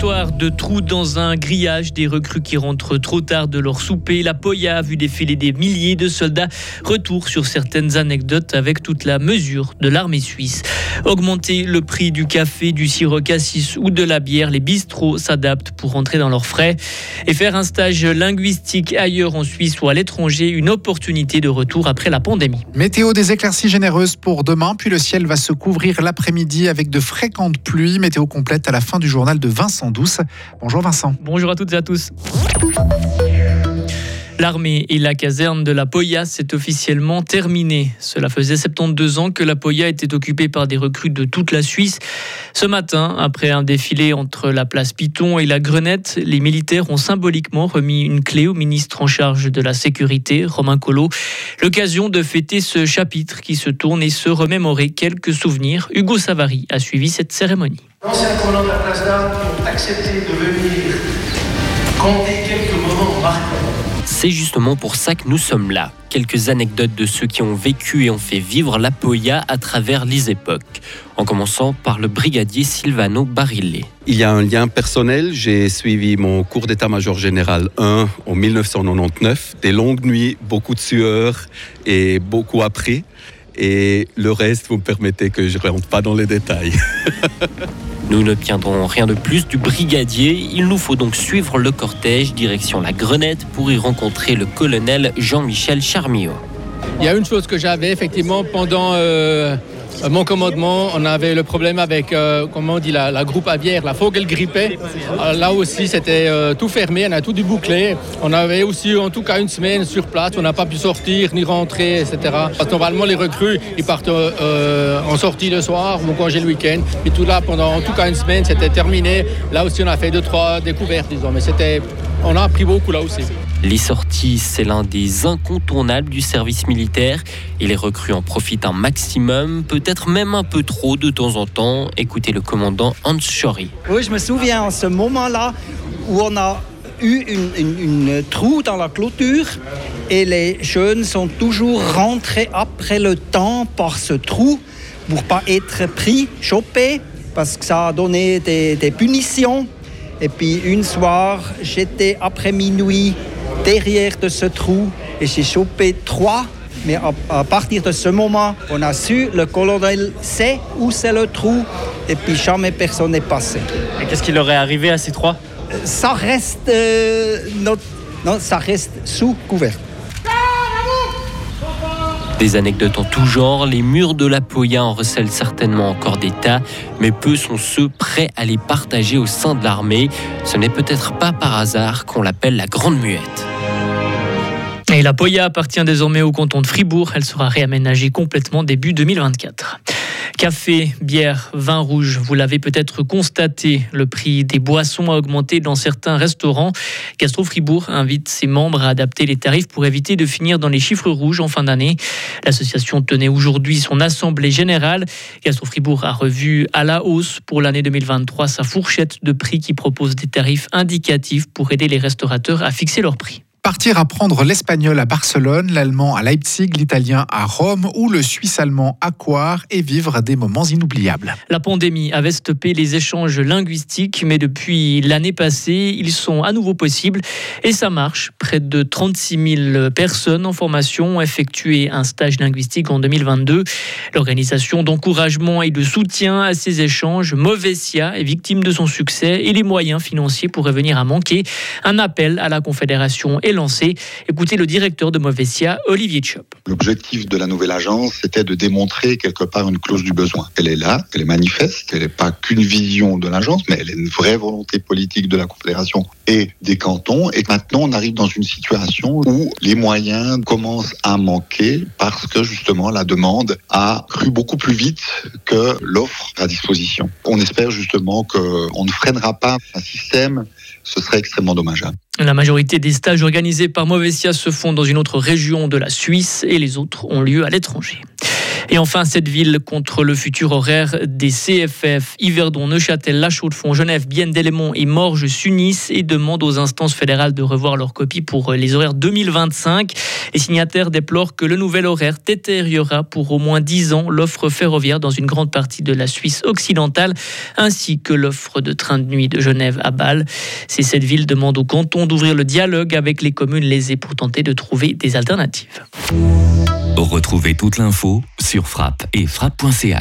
Histoire de trous dans un grillage, des recrues qui rentrent trop tard de leur souper. La Poya a vu défiler des milliers de soldats. Retour sur certaines anecdotes avec toute la mesure de l'armée suisse. Augmenter le prix du café, du sirop cassis ou de la bière, les bistrots s'adaptent pour rentrer dans leurs frais. Et faire un stage linguistique ailleurs en Suisse ou à l'étranger, une opportunité de retour après la pandémie. Météo des éclaircies généreuses pour demain, puis le ciel va se couvrir l'après-midi avec de fréquentes pluies. Météo complète à la fin du journal de Vincent Douce. Bonjour Vincent. Bonjour à toutes et à tous. L'armée et la caserne de la Poya s'est officiellement terminée. Cela faisait 72 ans que la Poya était occupée par des recrues de toute la Suisse. Ce matin, après un défilé entre la place Piton et la Grenette, les militaires ont symboliquement remis une clé au ministre en charge de la sécurité, Romain Collot. L'occasion de fêter ce chapitre qui se tourne et se remémorer quelques souvenirs. Hugo Savary a suivi cette cérémonie. C'est justement pour ça que nous sommes là. Quelques anecdotes de ceux qui ont vécu et ont fait vivre la Poya à travers les époques. En commençant par le brigadier Silvano Barillet. Il y a un lien personnel. J'ai suivi mon cours d'état-major général 1 en 1999. Des longues nuits, beaucoup de sueur et beaucoup appris. Et le reste, vous me permettez que je ne rentre pas dans les détails. Nous n'obtiendrons rien de plus du brigadier. Il nous faut donc suivre le cortège direction la Grenette pour y rencontrer le colonel Jean-Michel Charmiot. Il y a une chose que j'avais effectivement pendant euh, mon commandement, on avait le problème avec, euh, comment on dit, la, groupe aviaire, la Vogelgrippe. Euh, là aussi, c'était tout fermé, on a tout dû boucler. On avait aussi, en tout cas, une semaine sur place, on n'a pas pu sortir ni rentrer, etc. Parce que normalement, les recrues, ils partent en sortie le soir ou congé le week-end. Et tout là, pendant en tout cas une semaine, c'était terminé. Là aussi, on a fait deux, trois découvertes, disons. Mais c'était, on a appris beaucoup là aussi. Les sorties, c'est l'un des incontournables du service militaire et les recrues en profitent un maximum, peut-être même un peu trop de temps en temps. Écoutez le commandant Hans Schori. Oui, je me souviens en ce moment-là où on a eu une, trou dans la clôture et les jeunes sont toujours rentrés après le temps par ce trou pour pas être pris, chopés, parce que ça a donné des, des punitions. Et puis une soir, j'étais après minuit derrière de ce trou et j'ai chopé trois. Mais à, partir de ce moment, on a su, le colonel sait où c'est le trou et puis jamais personne n'est passé. Et qu'est-ce qui leur est arrivé à ces trois? Ça reste, euh, non, ça reste sous couvert. Des anecdotes en tout genre, les murs de la Poya en recèlent certainement encore des tas, mais peu sont ceux prêts à les partager au sein de l'armée. Ce n'est peut-être pas par hasard qu'on l'appelle la Grande Muette. Et la Poya appartient désormais au canton de Fribourg. Elle sera réaménagée complètement début 2024. Café, bière, vin rouge, vous l'avez peut-être constaté, le prix des boissons a augmenté dans certains restaurants. Gastro Fribourg invite ses membres à adapter les tarifs pour éviter de finir dans les chiffres rouges en fin d'année. L'association tenait aujourd'hui son assemblée générale. Gastro Fribourg a revu à la hausse pour l'année 2023 sa fourchette de prix qui propose des tarifs indicatifs pour aider les restaurateurs à fixer leurs prix. Partir apprendre l'espagnol à Barcelone, l'allemand à Leipzig, l'italien à Rome ou le suisse-allemand à Coire et vivre des moments inoubliables. La pandémie avait stoppé les échanges linguistiques, mais depuis l'année passée, ils sont à nouveau possibles et ça marche. Près de 36 000 personnes en formation ont effectué un stage linguistique en 2022. L'organisation d'encouragement et de soutien à ces échanges, Movesia, est victime de son succès et les moyens financiers pourraient venir à manquer. Un appel à la Confédération lancé. Écoutez le directeur de Movesia, Olivier Chop. L'objectif de la nouvelle agence, c'était de démontrer quelque part une clause du besoin. Elle est là, elle est manifeste, elle n'est pas qu'une vision de l'agence, mais elle est une vraie volonté politique de la Confédération et des cantons. Et maintenant, on arrive dans une situation où les moyens commencent à manquer parce que justement la demande a cru beaucoup plus vite que l'offre à disposition. On espère justement qu'on ne freinera pas un système, ce serait extrêmement dommageable. La majorité des stages organisés par Movesia se font dans une autre région de la Suisse et les autres ont lieu à l'étranger. Et enfin, cette ville contre le futur horaire des CFF, Yverdon, Neuchâtel, La Chaux-de-Fonds, Genève, Bienne, Délémont et Morges s'unissent et demandent aux instances fédérales de revoir leur copie pour les horaires 2025. Les signataires déplorent que le nouvel horaire détériorera pour au moins 10 ans l'offre ferroviaire dans une grande partie de la Suisse occidentale, ainsi que l'offre de train de nuit de Genève à Bâle. Si cette ville demande au canton d'ouvrir le dialogue avec les communes lésées pour tenter de trouver des alternatives. Retrouvez toute l'info frappe et frappe.ch.